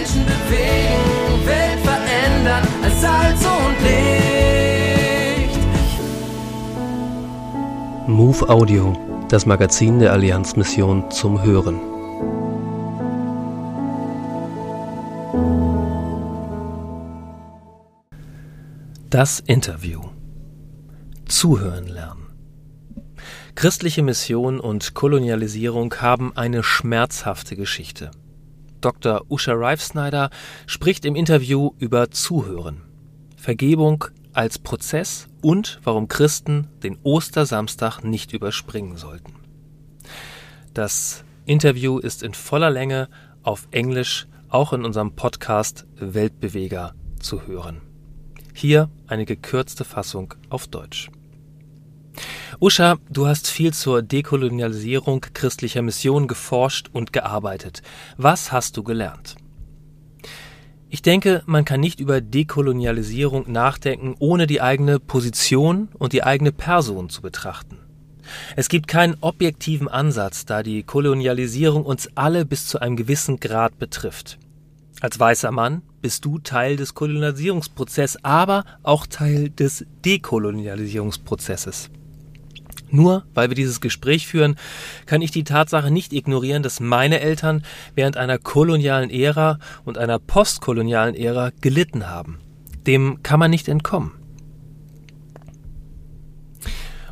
Menschen bewegen, Welt verändern als Salz und Licht. Move Audio, das Magazin der Allianzmission zum Hören. Das Interview. Zuhören lernen. Christliche Mission und Kolonialisierung haben eine schmerzhafte Geschichte. Dr. Usha Reifsnyder spricht im Interview über Zuhören, Vergebung als Prozess und warum Christen den Ostersamstag nicht überspringen sollten. Das Interview ist in voller Länge auf Englisch auch in unserem Podcast Weltbeweger zu hören. Hier eine gekürzte Fassung auf Deutsch. Usha, du hast viel zur Dekolonialisierung christlicher Mission geforscht und gearbeitet. Was hast du gelernt? Ich denke, man kann nicht über Dekolonialisierung nachdenken, ohne die eigene Position und die eigene Person zu betrachten. Es gibt keinen objektiven Ansatz, da die Kolonialisierung uns alle bis zu einem gewissen Grad betrifft. Als weißer Mann bist du Teil des Kolonialisierungsprozesses, aber auch Teil des Dekolonialisierungsprozesses. Nur weil wir dieses Gespräch führen, kann ich die Tatsache nicht ignorieren, dass meine Eltern während einer kolonialen Ära und einer postkolonialen Ära gelitten haben. Dem kann man nicht entkommen.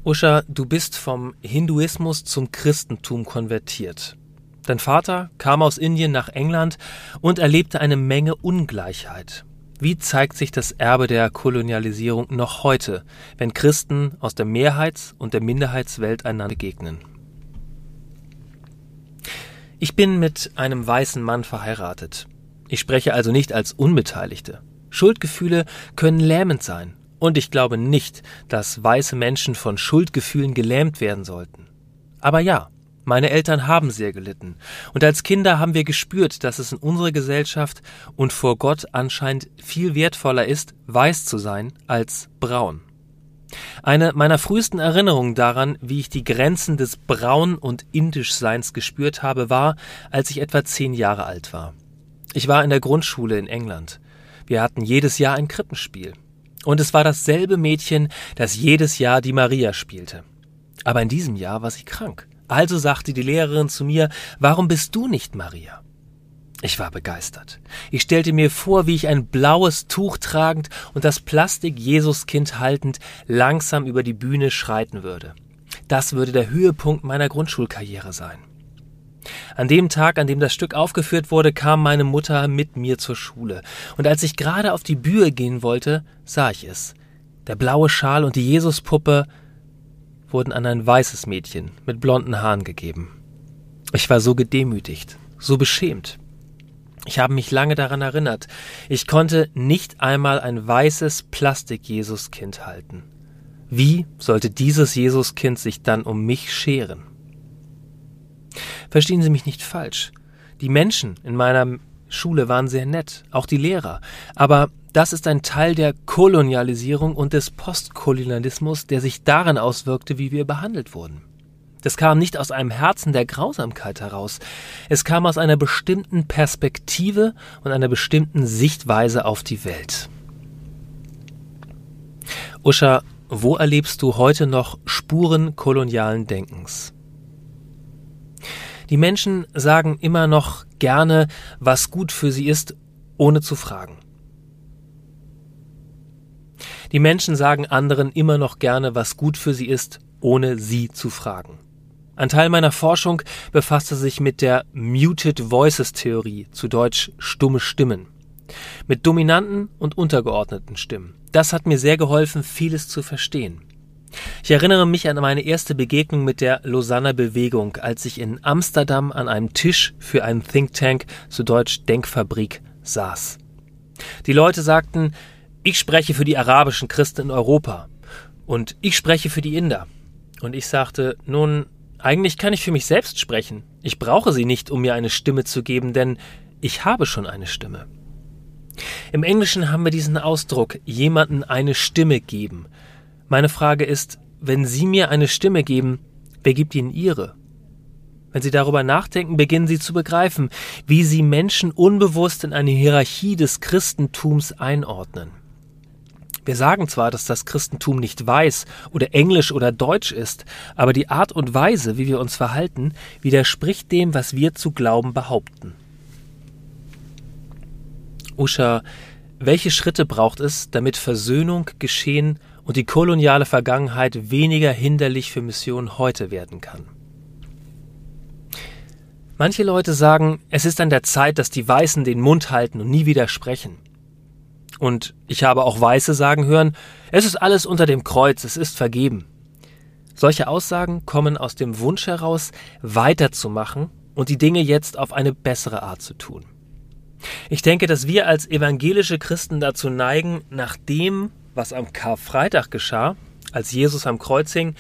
Usha, du bist vom Hinduismus zum Christentum konvertiert. Dein Vater kam aus Indien nach England und erlebte eine Menge Ungleichheit. Wie zeigt sich das Erbe der Kolonialisierung noch heute, wenn Christen aus der Mehrheits- und der Minderheitswelt einander begegnen? Ich bin mit einem weißen Mann verheiratet. Ich spreche also nicht als Unbeteiligte. Schuldgefühle können lähmend sein, und ich glaube nicht, dass weiße Menschen von Schuldgefühlen gelähmt werden sollten. Aber ja, meine Eltern haben sehr gelitten. Und als Kinder haben wir gespürt, dass es in unserer Gesellschaft und vor Gott anscheinend viel wertvoller ist, weiß zu sein als braun. Eine meiner frühesten Erinnerungen daran, wie ich die Grenzen des Braun- und Indischseins gespürt habe, war, als ich etwa zehn Jahre alt war. Ich war in der Grundschule in England. Wir hatten jedes Jahr ein Krippenspiel. Und es war dasselbe Mädchen, das jedes Jahr die Maria spielte. Aber in diesem Jahr war sie krank. Also sagte die Lehrerin zu mir, warum bist du nicht Maria? Ich war begeistert. Ich stellte mir vor, wie ich ein blaues Tuch tragend und das Plastik-Jesuskind haltend langsam über die Bühne schreiten würde. Das würde der Höhepunkt meiner Grundschulkarriere sein. An dem Tag, an dem das Stück aufgeführt wurde, kam meine Mutter mit mir zur Schule. Und als ich gerade auf die Bühne gehen wollte, sah ich es. Der blaue Schal und die Jesuspuppe wurden an ein weißes Mädchen mit blonden Haaren gegeben. Ich war so gedemütigt, so beschämt. Ich habe mich lange daran erinnert. Ich konnte nicht einmal ein weißes Plastik-Jesuskind halten. Wie sollte dieses Jesuskind sich dann um mich scheren? Verstehen Sie mich nicht falsch. Die Menschen in meiner Schule waren sehr nett, auch die Lehrer. Aber das ist ein Teil der Kolonialisierung und des Postkolonialismus, der sich daran auswirkte, wie wir behandelt wurden. Das kam nicht aus einem Herzen der Grausamkeit heraus, es kam aus einer bestimmten Perspektive und einer bestimmten Sichtweise auf die Welt. Usha, wo erlebst du heute noch Spuren kolonialen Denkens? Die Menschen sagen immer noch gerne, was gut für sie ist, ohne zu fragen. Die Menschen sagen anderen immer noch gerne, was gut für sie ist, ohne sie zu fragen. Ein Teil meiner Forschung befasste sich mit der Muted Voices Theorie, zu Deutsch stumme Stimmen. Mit dominanten und untergeordneten Stimmen. Das hat mir sehr geholfen, vieles zu verstehen. Ich erinnere mich an meine erste Begegnung mit der Lausanner Bewegung, als ich in Amsterdam an einem Tisch für einen Think Tank, zu Deutsch Denkfabrik, saß. Die Leute sagten, ich spreche für die arabischen Christen in Europa und ich spreche für die Inder. Und ich sagte, nun, eigentlich kann ich für mich selbst sprechen. Ich brauche sie nicht, um mir eine Stimme zu geben, denn ich habe schon eine Stimme. Im Englischen haben wir diesen Ausdruck, jemanden eine Stimme geben. Meine Frage ist, wenn Sie mir eine Stimme geben, wer gibt Ihnen Ihre? Wenn Sie darüber nachdenken, beginnen Sie zu begreifen, wie Sie Menschen unbewusst in eine Hierarchie des Christentums einordnen. Wir sagen zwar, dass das Christentum nicht weiß oder englisch oder deutsch ist, aber die Art und Weise, wie wir uns verhalten, widerspricht dem, was wir zu glauben behaupten. Usha, welche Schritte braucht es, damit Versöhnung geschehen und die koloniale Vergangenheit weniger hinderlich für Mission heute werden kann? Manche Leute sagen, es ist an der Zeit, dass die Weißen den Mund halten und nie widersprechen. Und ich habe auch Weiße sagen hören, es ist alles unter dem Kreuz, es ist vergeben. Solche Aussagen kommen aus dem Wunsch heraus, weiterzumachen und die Dinge jetzt auf eine bessere Art zu tun. Ich denke, dass wir als evangelische Christen dazu neigen, nach dem, was am Karfreitag geschah, als Jesus am Kreuz hing,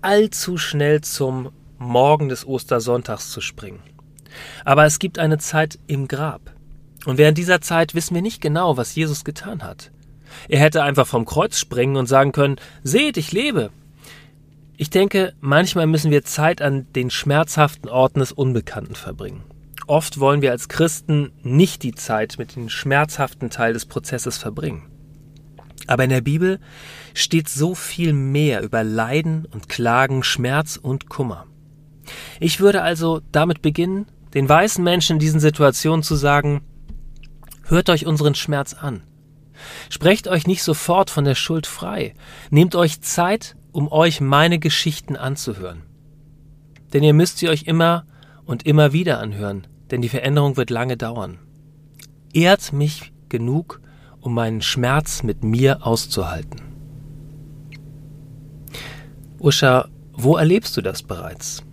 allzu schnell zum Morgen des Ostersonntags zu springen. Aber es gibt eine Zeit im Grab. Und während dieser Zeit wissen wir nicht genau, was Jesus getan hat. Er hätte einfach vom Kreuz springen und sagen können, seht, ich lebe. Ich denke, manchmal müssen wir Zeit an den schmerzhaften Orten des Unbekannten verbringen. Oft wollen wir als Christen nicht die Zeit mit dem schmerzhaften Teil des Prozesses verbringen. Aber in der Bibel steht so viel mehr über Leiden und Klagen, Schmerz und Kummer. Ich würde also damit beginnen, den weißen Menschen in diesen Situationen zu sagen, hört euch unseren Schmerz an. Sprecht euch nicht sofort von der Schuld frei. Nehmt euch Zeit, um euch meine Geschichten anzuhören. Denn ihr müsst sie euch immer und immer wieder anhören, denn die Veränderung wird lange dauern. Ehrt mich genug, um meinen Schmerz mit mir auszuhalten. Usha, wo erlebst du das bereits?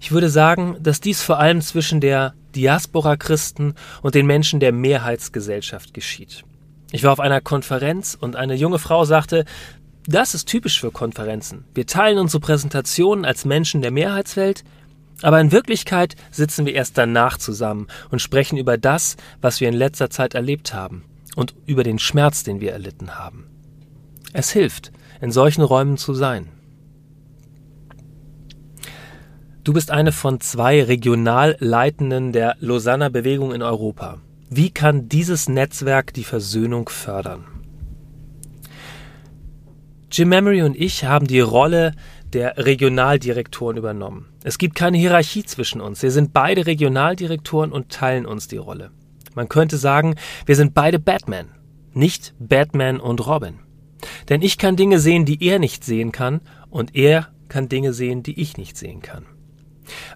Ich würde sagen, dass dies vor allem zwischen der Diaspora-Christen und den Menschen der Mehrheitsgesellschaft geschieht. Ich war auf einer Konferenz und eine junge Frau sagte, das ist typisch für Konferenzen. Wir teilen unsere Präsentationen als Menschen der Mehrheitswelt, aber in Wirklichkeit sitzen wir erst danach zusammen und sprechen über das, was wir in letzter Zeit erlebt haben und über den Schmerz, den wir erlitten haben. Es hilft, in solchen Räumen zu sein. Du bist eine von zwei Regionalleitenden der Lausanner Bewegung in Europa. Wie kann dieses Netzwerk die Versöhnung fördern? Jim Memory und ich haben die Rolle der Regionaldirektoren übernommen. Es gibt keine Hierarchie zwischen uns. Wir sind beide Regionaldirektoren und teilen uns die Rolle. Man könnte sagen, wir sind beide Batman, nicht Batman und Robin. Denn ich kann Dinge sehen, die er nicht sehen kann, und er kann Dinge sehen, die ich nicht sehen kann.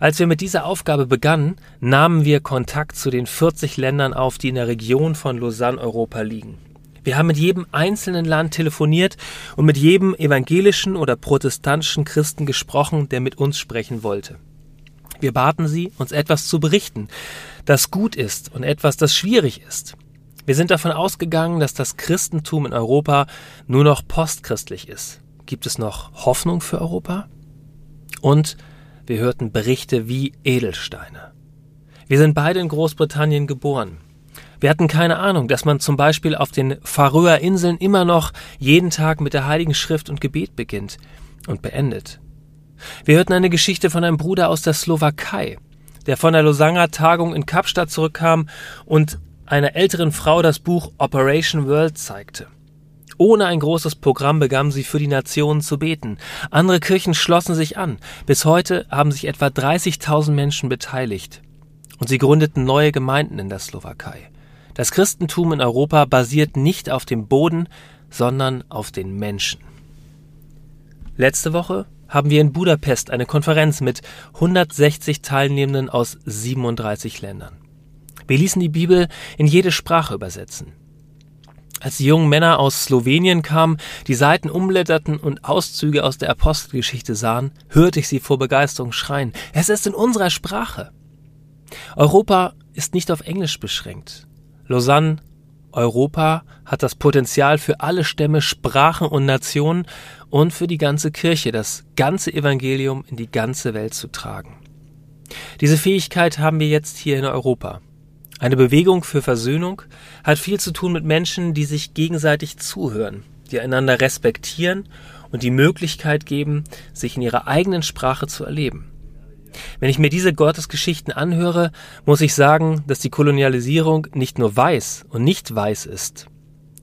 Als wir mit dieser Aufgabe begannen, nahmen wir Kontakt zu den 40 Ländern auf, die in der Region von Lausanne Europa liegen. Wir haben mit jedem einzelnen Land telefoniert und mit jedem evangelischen oder protestantischen Christen gesprochen, der mit uns sprechen wollte. Wir baten sie, uns etwas zu berichten, das gut ist und etwas, das schwierig ist. Wir sind davon ausgegangen, dass das Christentum in Europa nur noch postchristlich ist. Gibt es noch Hoffnung für Europa? Und wir hörten Berichte wie Edelsteine. Wir sind beide in Großbritannien geboren. Wir hatten keine Ahnung, dass man zum Beispiel auf den Färöer Inseln immer noch jeden Tag mit der Heiligen Schrift und Gebet beginnt und beendet. Wir hörten eine Geschichte von einem Bruder aus der Slowakei, der von der Lausanner Tagung in Kapstadt zurückkam und einer älteren Frau das Buch Operation World zeigte. Ohne ein großes Programm begannen sie für die Nationen zu beten. Andere Kirchen schlossen sich an. Bis heute haben sich etwa 30.000 Menschen beteiligt. Und sie gründeten neue Gemeinden in der Slowakei. Das Christentum in Europa basiert nicht auf dem Boden, sondern auf den Menschen. Letzte Woche haben wir in Budapest eine Konferenz mit 160 Teilnehmenden aus 37 Ländern. Wir ließen die Bibel in jede Sprache übersetzen. Als die jungen Männer aus Slowenien kamen, die Seiten umblätterten und Auszüge aus der Apostelgeschichte sahen, hörte ich sie vor Begeisterung schreien. Es ist in unserer Sprache. Europa ist nicht auf Englisch beschränkt. Lausanne, Europa hat das Potenzial für alle Stämme, Sprachen und Nationen und für die ganze Kirche, das ganze Evangelium in die ganze Welt zu tragen. Diese Fähigkeit haben wir jetzt hier in Europa. Eine Bewegung für Versöhnung hat viel zu tun mit Menschen, die sich gegenseitig zuhören, die einander respektieren und die Möglichkeit geben, sich in ihrer eigenen Sprache zu erleben. Wenn ich mir diese Gottesgeschichten anhöre, muss ich sagen, dass die Kolonialisierung nicht nur weiß und nicht weiß ist.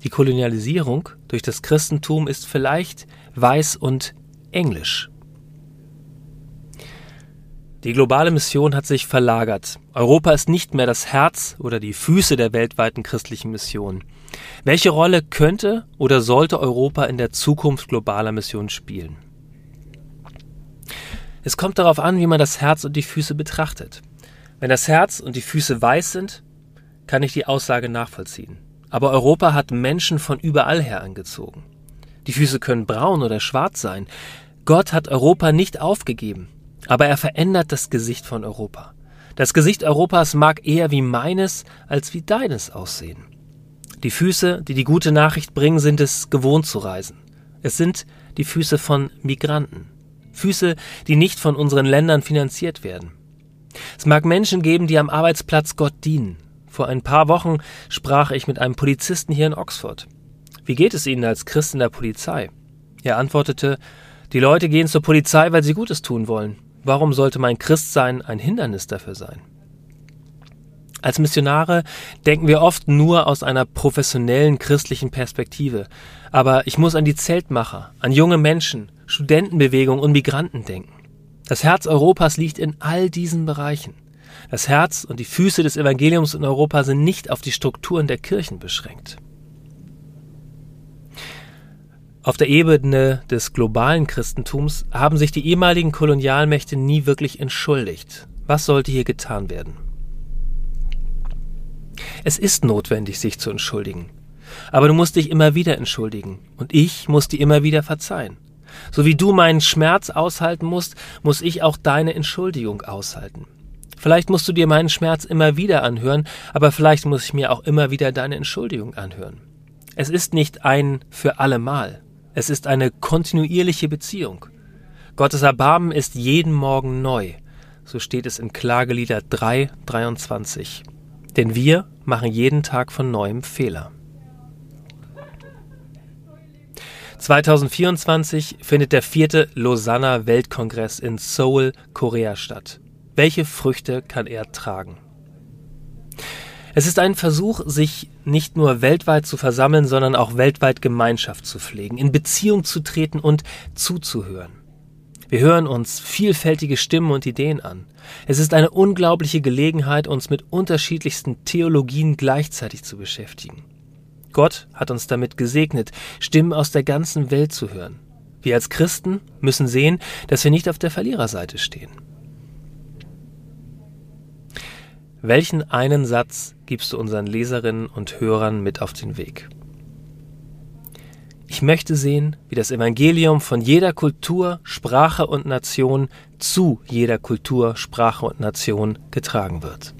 Die Kolonialisierung durch das Christentum ist vielleicht weiß und englisch. Die globale Mission hat sich verlagert. Europa ist nicht mehr das Herz oder die Füße der weltweiten christlichen Mission. Welche Rolle könnte oder sollte Europa in der Zukunft globaler Mission spielen? Es kommt darauf an, wie man das Herz und die Füße betrachtet. Wenn das Herz und die Füße weiß sind, kann ich die Aussage nachvollziehen. Aber Europa hat Menschen von überall her angezogen. Die Füße können braun oder schwarz sein. Gott hat Europa nicht aufgegeben. Aber er verändert das Gesicht von Europa. Das Gesicht Europas mag eher wie meines als wie deines aussehen. Die Füße, die die gute Nachricht bringen, sind es gewohnt zu reisen. Es sind die Füße von Migranten. Füße, die nicht von unseren Ländern finanziert werden. Es mag Menschen geben, die am Arbeitsplatz Gott dienen. Vor ein paar Wochen sprach ich mit einem Polizisten hier in Oxford. Wie geht es Ihnen als Christ in der Polizei? Er antwortete, die Leute gehen zur Polizei, weil sie Gutes tun wollen. Warum sollte mein Christsein ein Hindernis dafür sein? Als Missionare denken wir oft nur aus einer professionellen christlichen Perspektive. Aber ich muss an die Zeltmacher, an junge Menschen, Studentenbewegung und Migranten denken. Das Herz Europas liegt in all diesen Bereichen. Das Herz und die Füße des Evangeliums in Europa sind nicht auf die Strukturen der Kirchen beschränkt. Auf der Ebene des globalen Christentums haben sich die ehemaligen Kolonialmächte nie wirklich entschuldigt. Was sollte hier getan werden? Es ist notwendig, sich zu entschuldigen. Aber du musst dich immer wieder entschuldigen. Und ich muss dir immer wieder verzeihen. So wie du meinen Schmerz aushalten musst, muss ich auch deine Entschuldigung aushalten. Vielleicht musst du dir meinen Schmerz immer wieder anhören, aber vielleicht muss ich mir auch immer wieder deine Entschuldigung anhören. Es ist nicht ein für alle Mal. Es ist eine kontinuierliche Beziehung. Gottes Erbarmen ist jeden Morgen neu. So steht es in Klagelieder 3, 23. Denn wir machen jeden Tag von neuem Fehler. 2024 findet der vierte Lausanne Weltkongress in Seoul, Korea statt. Welche Früchte kann er tragen? Es ist ein Versuch, sich nicht nur weltweit zu versammeln, sondern auch weltweit Gemeinschaft zu pflegen, in Beziehung zu treten und zuzuhören. Wir hören uns vielfältige Stimmen und Ideen an. Es ist eine unglaubliche Gelegenheit, uns mit unterschiedlichsten Theologien gleichzeitig zu beschäftigen. Gott hat uns damit gesegnet, Stimmen aus der ganzen Welt zu hören. Wir als Christen müssen sehen, dass wir nicht auf der Verliererseite stehen. Welchen einen Satz gibst du unseren Leserinnen und Hörern mit auf den Weg? Ich möchte sehen, wie das Evangelium von jeder Kultur, Sprache und Nation zu jeder Kultur, Sprache und Nation getragen wird.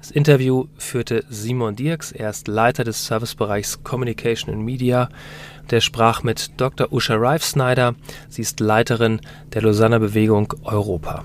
Das Interview führte Simon Dirks, er ist Leiter des Servicebereichs Communication and Media. Der sprach mit Dr. Usha Reif-Snyder, sie ist Leiterin der Lausanne Bewegung Europa.